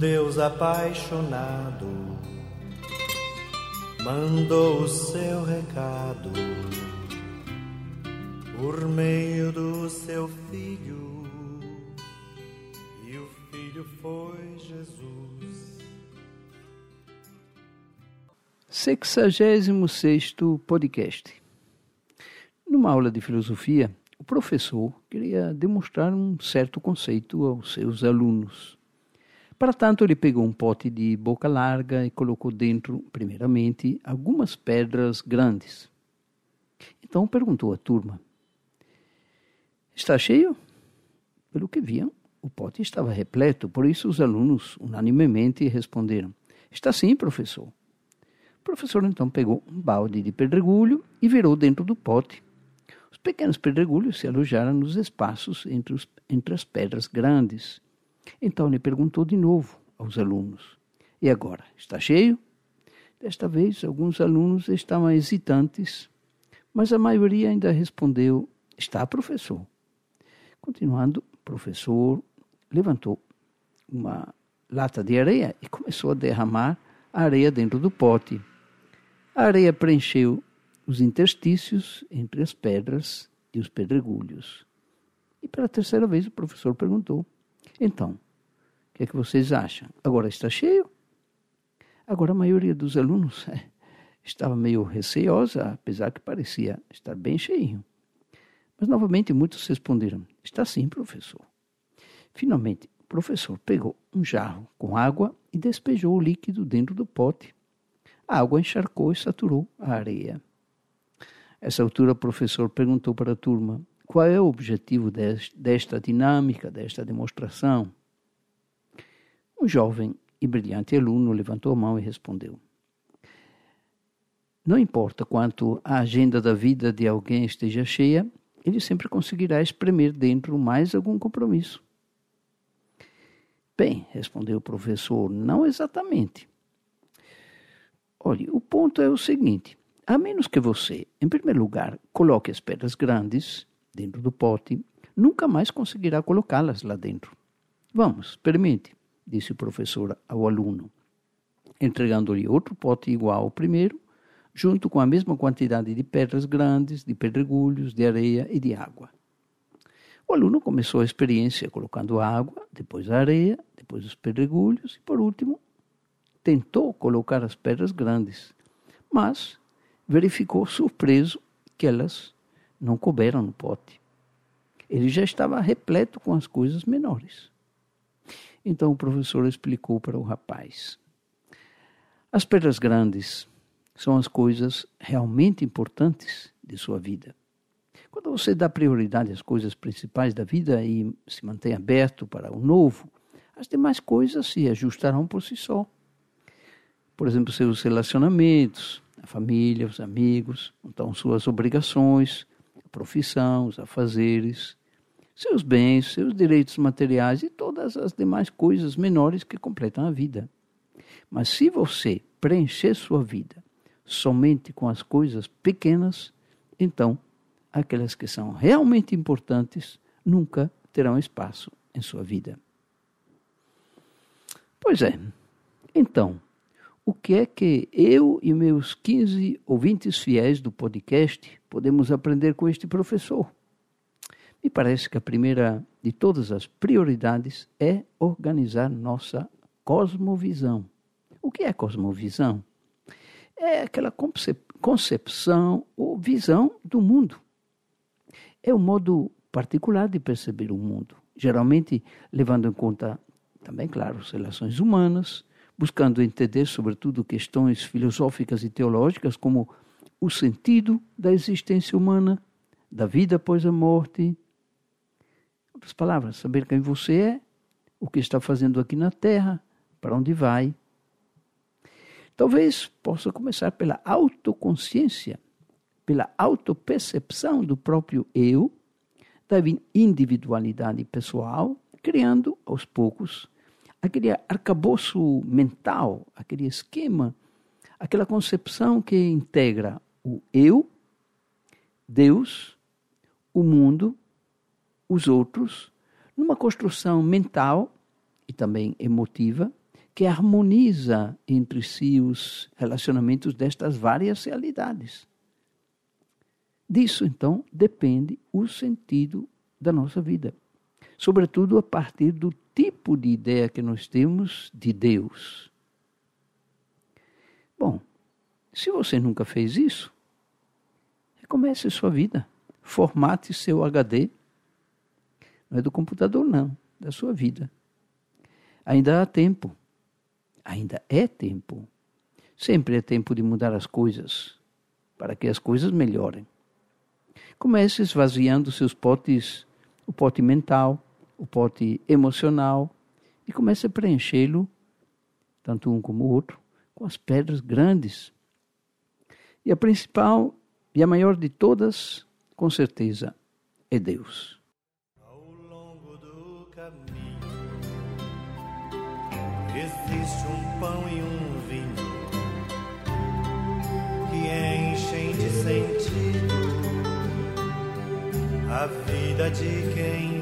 Deus apaixonado mandou o seu recado por meio do seu filho, e o filho foi Jesus. 66 podcast. Numa aula de filosofia, o professor queria demonstrar um certo conceito aos seus alunos. Para tanto, ele pegou um pote de boca larga e colocou dentro, primeiramente, algumas pedras grandes. Então perguntou à turma: Está cheio? Pelo que viam, o pote estava repleto, por isso os alunos unanimemente responderam: Está sim, professor. O professor então pegou um balde de pedregulho e virou dentro do pote. Os pequenos pedregulhos se alojaram nos espaços entre, os, entre as pedras grandes então ele perguntou de novo aos alunos: E agora, está cheio? Desta vez, alguns alunos estavam hesitantes, mas a maioria ainda respondeu: Está, professor. Continuando, o professor levantou uma lata de areia e começou a derramar a areia dentro do pote. A areia preencheu os interstícios entre as pedras e os pedregulhos. E pela terceira vez o professor perguntou: então, o que é que vocês acham? Agora está cheio? Agora a maioria dos alunos é, estava meio receosa, apesar que parecia estar bem cheio. Mas novamente muitos responderam: Está sim, professor. Finalmente, o professor pegou um jarro com água e despejou o líquido dentro do pote. A água encharcou e saturou a areia. Essa altura, o professor perguntou para a turma: qual é o objetivo desta dinâmica, desta demonstração? Um jovem e brilhante aluno levantou a mão e respondeu: Não importa quanto a agenda da vida de alguém esteja cheia, ele sempre conseguirá espremer dentro mais algum compromisso. Bem, respondeu o professor, não exatamente. Olhe, o ponto é o seguinte: a menos que você, em primeiro lugar, coloque as pedras grandes dentro do pote, nunca mais conseguirá colocá-las lá dentro. Vamos, experimente, disse o professor ao aluno, entregando-lhe outro pote igual ao primeiro, junto com a mesma quantidade de pedras grandes, de pedregulhos, de areia e de água. O aluno começou a experiência colocando água, depois a areia, depois os pedregulhos e, por último, tentou colocar as pedras grandes, mas verificou surpreso que elas não couberam no pote. Ele já estava repleto com as coisas menores. Então o professor explicou para o rapaz: As pedras grandes são as coisas realmente importantes de sua vida. Quando você dá prioridade às coisas principais da vida e se mantém aberto para o novo, as demais coisas se ajustarão por si só. Por exemplo, seus relacionamentos, a família, os amigos, então suas obrigações, profissão, os afazeres, seus bens, seus direitos materiais e todas as demais coisas menores que completam a vida. Mas se você preencher sua vida somente com as coisas pequenas, então aquelas que são realmente importantes nunca terão espaço em sua vida. Pois é. Então, o que é que eu e meus 15 ouvintes fiéis do podcast podemos aprender com este professor? Me parece que a primeira de todas as prioridades é organizar nossa cosmovisão. O que é cosmovisão? É aquela concepção ou visão do mundo. É um modo particular de perceber o mundo, geralmente levando em conta também, claro, as relações humanas, buscando entender, sobretudo, questões filosóficas e teológicas como o sentido da existência humana, da vida após a morte. Outras palavras, saber quem você é, o que está fazendo aqui na Terra, para onde vai. Talvez possa começar pela autoconsciência, pela autopercepção do próprio eu, da individualidade pessoal, criando aos poucos aquele arcabouço mental, aquele esquema, aquela concepção que integra o eu, Deus, o mundo, os outros, numa construção mental e também emotiva, que harmoniza entre si os relacionamentos destas várias realidades. Disso, então, depende o sentido da nossa vida, sobretudo a partir do tipo de ideia que nós temos de Deus. Bom, se você nunca fez isso, recomece sua vida. Formate seu HD. Não é do computador, não, da sua vida. Ainda há tempo. Ainda é tempo. Sempre é tempo de mudar as coisas, para que as coisas melhorem. Comece esvaziando seus potes, o pote mental, o pote emocional, e comece a preenchê-lo, tanto um como o outro, com as pedras grandes. E a principal e a maior de todas, com certeza, é Deus. Ao longo do caminho existe um pão e um vinho que enchem de sentido a vida de quem